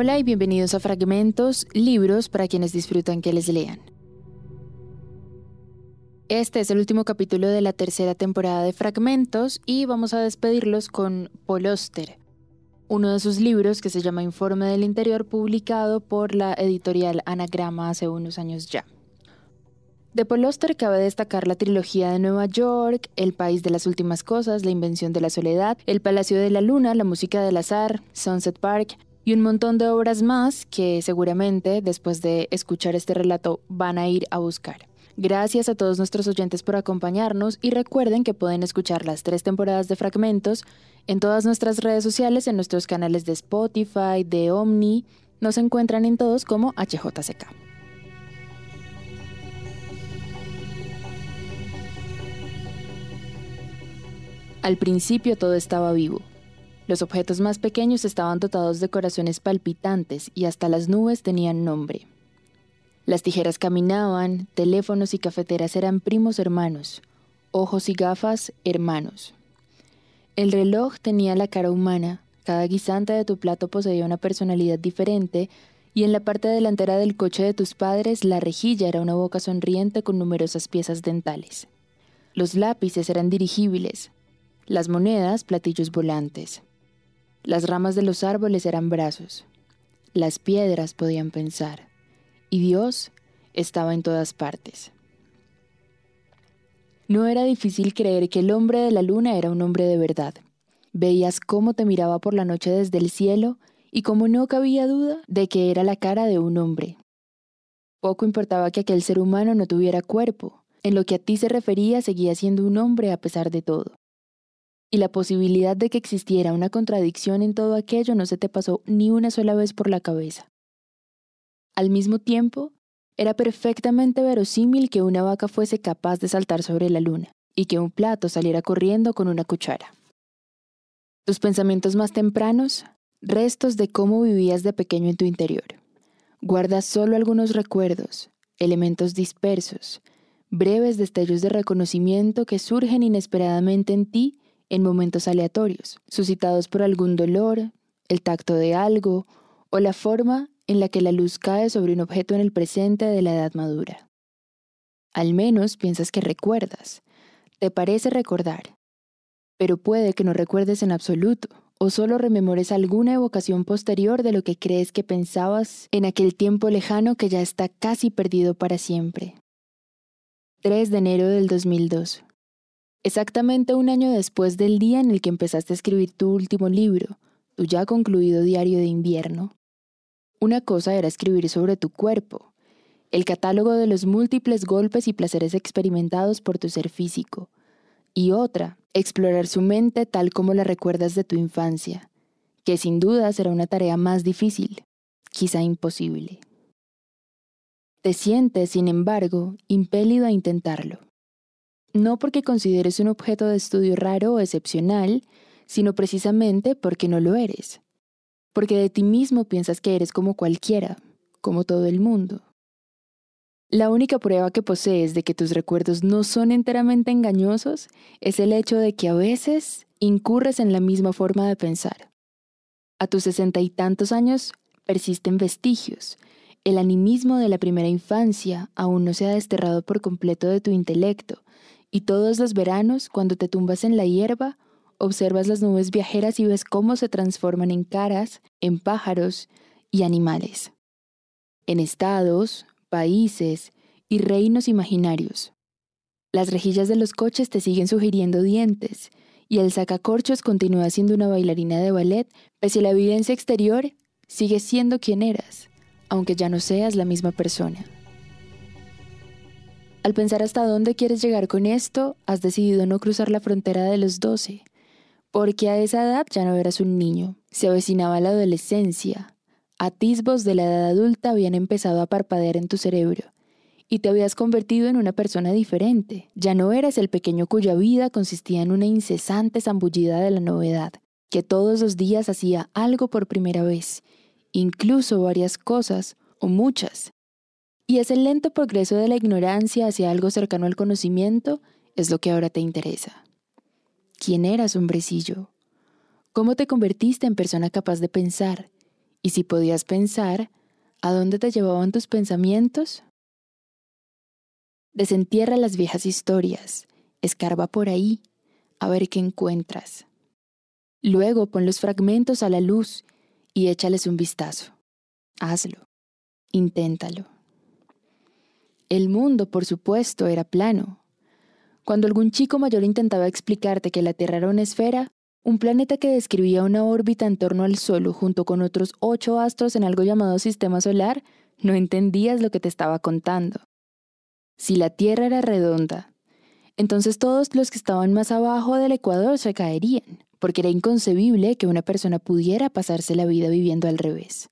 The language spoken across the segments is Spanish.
Hola y bienvenidos a Fragmentos, libros para quienes disfrutan que les lean. Este es el último capítulo de la tercera temporada de Fragmentos y vamos a despedirlos con Paul uno de sus libros que se llama Informe del Interior, publicado por la editorial Anagrama hace unos años ya. De Paul cabe destacar la trilogía de Nueva York, El País de las Últimas Cosas, La Invención de la Soledad, El Palacio de la Luna, La Música del Azar, Sunset Park, y un montón de obras más que seguramente después de escuchar este relato van a ir a buscar. Gracias a todos nuestros oyentes por acompañarnos y recuerden que pueden escuchar las tres temporadas de Fragmentos en todas nuestras redes sociales, en nuestros canales de Spotify, de Omni. Nos encuentran en todos como HJCK. Al principio todo estaba vivo. Los objetos más pequeños estaban dotados de corazones palpitantes y hasta las nubes tenían nombre. Las tijeras caminaban, teléfonos y cafeteras eran primos hermanos, ojos y gafas hermanos. El reloj tenía la cara humana, cada guisante de tu plato poseía una personalidad diferente y en la parte delantera del coche de tus padres la rejilla era una boca sonriente con numerosas piezas dentales. Los lápices eran dirigibles, las monedas platillos volantes. Las ramas de los árboles eran brazos, las piedras podían pensar, y Dios estaba en todas partes. No era difícil creer que el hombre de la luna era un hombre de verdad. Veías cómo te miraba por la noche desde el cielo y como no cabía duda de que era la cara de un hombre. Poco importaba que aquel ser humano no tuviera cuerpo, en lo que a ti se refería seguía siendo un hombre a pesar de todo y la posibilidad de que existiera una contradicción en todo aquello no se te pasó ni una sola vez por la cabeza. Al mismo tiempo, era perfectamente verosímil que una vaca fuese capaz de saltar sobre la luna y que un plato saliera corriendo con una cuchara. Tus pensamientos más tempranos, restos de cómo vivías de pequeño en tu interior. Guardas solo algunos recuerdos, elementos dispersos, breves destellos de reconocimiento que surgen inesperadamente en ti en momentos aleatorios, suscitados por algún dolor, el tacto de algo o la forma en la que la luz cae sobre un objeto en el presente de la edad madura. Al menos piensas que recuerdas, te parece recordar, pero puede que no recuerdes en absoluto o solo rememores alguna evocación posterior de lo que crees que pensabas en aquel tiempo lejano que ya está casi perdido para siempre. 3 de enero del 2002. Exactamente un año después del día en el que empezaste a escribir tu último libro, tu ya concluido diario de invierno. Una cosa era escribir sobre tu cuerpo, el catálogo de los múltiples golpes y placeres experimentados por tu ser físico, y otra, explorar su mente tal como la recuerdas de tu infancia, que sin duda será una tarea más difícil, quizá imposible. Te sientes, sin embargo, impelido a intentarlo no porque consideres un objeto de estudio raro o excepcional, sino precisamente porque no lo eres. Porque de ti mismo piensas que eres como cualquiera, como todo el mundo. La única prueba que posees de que tus recuerdos no son enteramente engañosos es el hecho de que a veces incurres en la misma forma de pensar. A tus sesenta y tantos años persisten vestigios. El animismo de la primera infancia aún no se ha desterrado por completo de tu intelecto, y todos los veranos, cuando te tumbas en la hierba, observas las nubes viajeras y ves cómo se transforman en caras, en pájaros y animales, en estados, países y reinos imaginarios. Las rejillas de los coches te siguen sugiriendo dientes, y el sacacorchos continúa siendo una bailarina de ballet, pese a la evidencia exterior, sigue siendo quien eras, aunque ya no seas la misma persona. Al pensar hasta dónde quieres llegar con esto, has decidido no cruzar la frontera de los 12, porque a esa edad ya no eras un niño, se avecinaba la adolescencia, atisbos de la edad adulta habían empezado a parpadear en tu cerebro, y te habías convertido en una persona diferente. Ya no eras el pequeño cuya vida consistía en una incesante zambullida de la novedad, que todos los días hacía algo por primera vez, incluso varias cosas, o muchas, y ese lento progreso de la ignorancia hacia algo cercano al conocimiento es lo que ahora te interesa. ¿Quién eras, hombrecillo? ¿Cómo te convertiste en persona capaz de pensar? Y si podías pensar, ¿a dónde te llevaban tus pensamientos? Desentierra las viejas historias, escarba por ahí, a ver qué encuentras. Luego pon los fragmentos a la luz y échales un vistazo. Hazlo, inténtalo. El mundo, por supuesto, era plano. Cuando algún chico mayor intentaba explicarte que la Tierra era una esfera, un planeta que describía una órbita en torno al Sol junto con otros ocho astros en algo llamado sistema solar, no entendías lo que te estaba contando. Si la Tierra era redonda, entonces todos los que estaban más abajo del Ecuador se caerían, porque era inconcebible que una persona pudiera pasarse la vida viviendo al revés.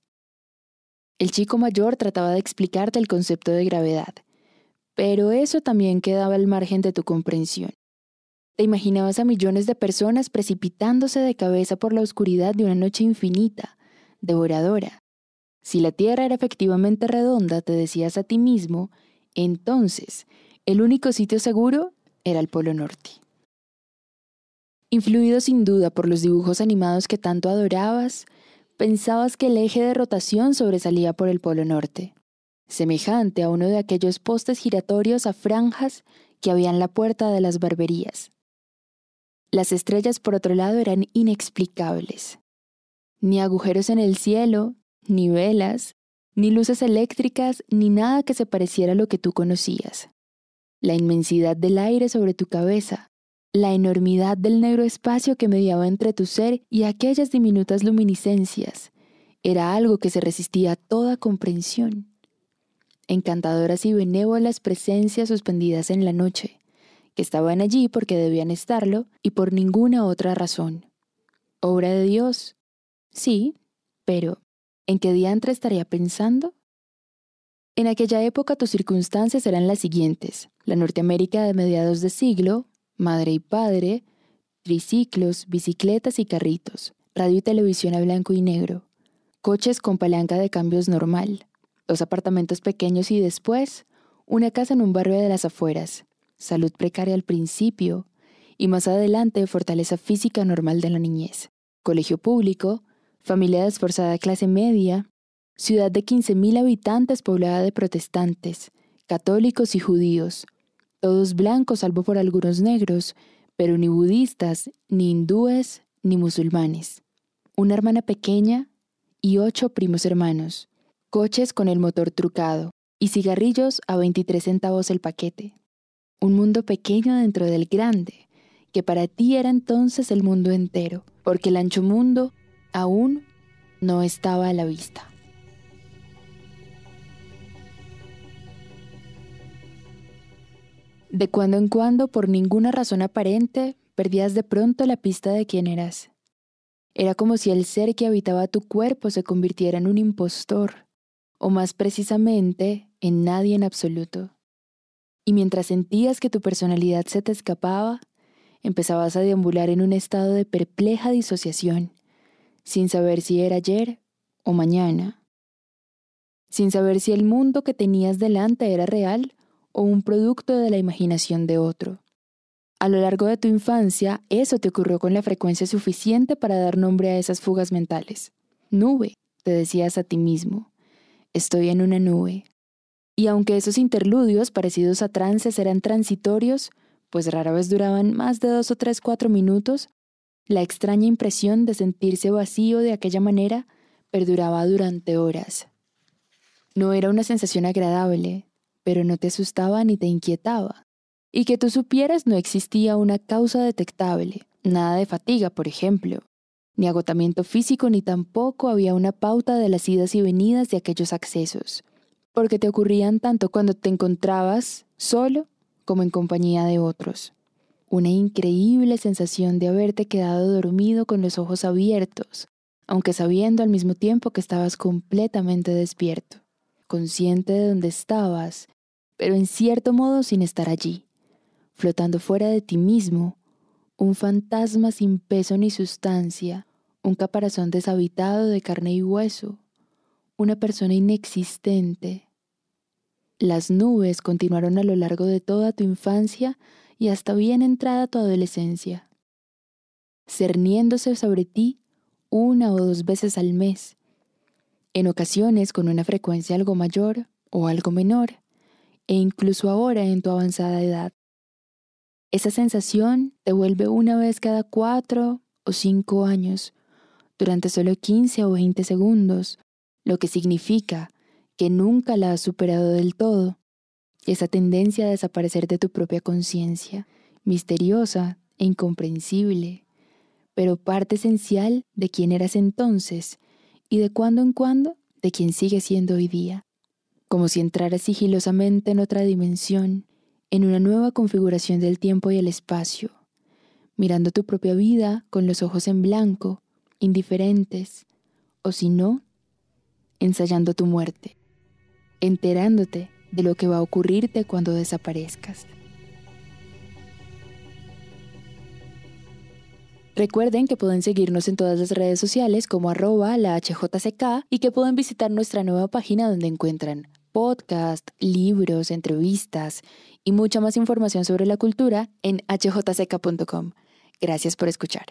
El chico mayor trataba de explicarte el concepto de gravedad, pero eso también quedaba al margen de tu comprensión. Te imaginabas a millones de personas precipitándose de cabeza por la oscuridad de una noche infinita, devoradora. Si la Tierra era efectivamente redonda, te decías a ti mismo, entonces el único sitio seguro era el Polo Norte. Influido sin duda por los dibujos animados que tanto adorabas, pensabas que el eje de rotación sobresalía por el Polo Norte, semejante a uno de aquellos postes giratorios a franjas que había en la puerta de las barberías. Las estrellas, por otro lado, eran inexplicables. Ni agujeros en el cielo, ni velas, ni luces eléctricas, ni nada que se pareciera a lo que tú conocías. La inmensidad del aire sobre tu cabeza, la enormidad del negro espacio que mediaba entre tu ser y aquellas diminutas luminiscencias, era algo que se resistía a toda comprensión. Encantadoras y benévolas presencias suspendidas en la noche, que estaban allí porque debían estarlo y por ninguna otra razón. ¿Obra de Dios? Sí, pero ¿en qué diantre estaría pensando? En aquella época tus circunstancias eran las siguientes. La Norteamérica de mediados de siglo, madre y padre, triciclos, bicicletas y carritos, radio y televisión a blanco y negro, coches con palanca de cambios normal, dos apartamentos pequeños y después, una casa en un barrio de las afueras, salud precaria al principio y más adelante fortaleza física normal de la niñez. Colegio público, familia de esforzada clase media, ciudad de 15.000 habitantes poblada de protestantes, católicos y judíos, todos blancos salvo por algunos negros, pero ni budistas, ni hindúes, ni musulmanes. Una hermana pequeña y ocho primos hermanos, coches con el motor trucado y cigarrillos a 23 centavos el paquete un mundo pequeño dentro del grande, que para ti era entonces el mundo entero, porque el ancho mundo aún no estaba a la vista. De cuando en cuando, por ninguna razón aparente, perdías de pronto la pista de quién eras. Era como si el ser que habitaba tu cuerpo se convirtiera en un impostor, o más precisamente, en nadie en absoluto. Y mientras sentías que tu personalidad se te escapaba, empezabas a deambular en un estado de perpleja disociación, sin saber si era ayer o mañana, sin saber si el mundo que tenías delante era real o un producto de la imaginación de otro. A lo largo de tu infancia, eso te ocurrió con la frecuencia suficiente para dar nombre a esas fugas mentales. Nube, te decías a ti mismo. Estoy en una nube, y aunque esos interludios parecidos a trances eran transitorios, pues rara vez duraban más de dos o tres, cuatro minutos, la extraña impresión de sentirse vacío de aquella manera perduraba durante horas. No era una sensación agradable, pero no te asustaba ni te inquietaba. Y que tú supieras no existía una causa detectable, nada de fatiga, por ejemplo, ni agotamiento físico, ni tampoco había una pauta de las idas y venidas de aquellos accesos porque te ocurrían tanto cuando te encontrabas solo como en compañía de otros. Una increíble sensación de haberte quedado dormido con los ojos abiertos, aunque sabiendo al mismo tiempo que estabas completamente despierto, consciente de dónde estabas, pero en cierto modo sin estar allí, flotando fuera de ti mismo, un fantasma sin peso ni sustancia, un caparazón deshabitado de carne y hueso, una persona inexistente, las nubes continuaron a lo largo de toda tu infancia y hasta bien entrada tu adolescencia, cerniéndose sobre ti una o dos veces al mes, en ocasiones con una frecuencia algo mayor o algo menor, e incluso ahora en tu avanzada edad. Esa sensación te vuelve una vez cada cuatro o cinco años, durante solo 15 o 20 segundos, lo que significa que nunca la has superado del todo. Esa tendencia a desaparecer de tu propia conciencia, misteriosa e incomprensible, pero parte esencial de quién eras entonces y de cuando en cuando de quien sigue siendo hoy día, como si entraras sigilosamente en otra dimensión, en una nueva configuración del tiempo y el espacio, mirando tu propia vida con los ojos en blanco, indiferentes, o si no, ensayando tu muerte, enterándote de lo que va a ocurrirte cuando desaparezcas. Recuerden que pueden seguirnos en todas las redes sociales como arroba la HJCK y que pueden visitar nuestra nueva página donde encuentran podcast, libros, entrevistas y mucha más información sobre la cultura en hjck.com. Gracias por escuchar.